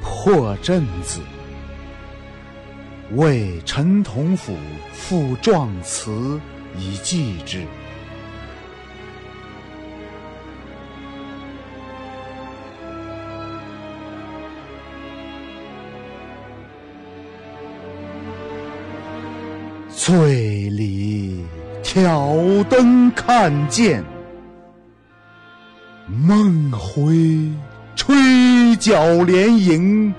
破阵子，为陈同甫赋壮词以寄之。醉里挑灯看剑，梦回吹角连营。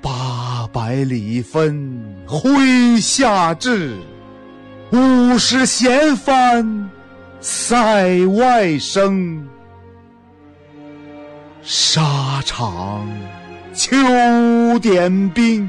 八百里分麾下炙，五十弦翻塞外声。沙场秋点兵。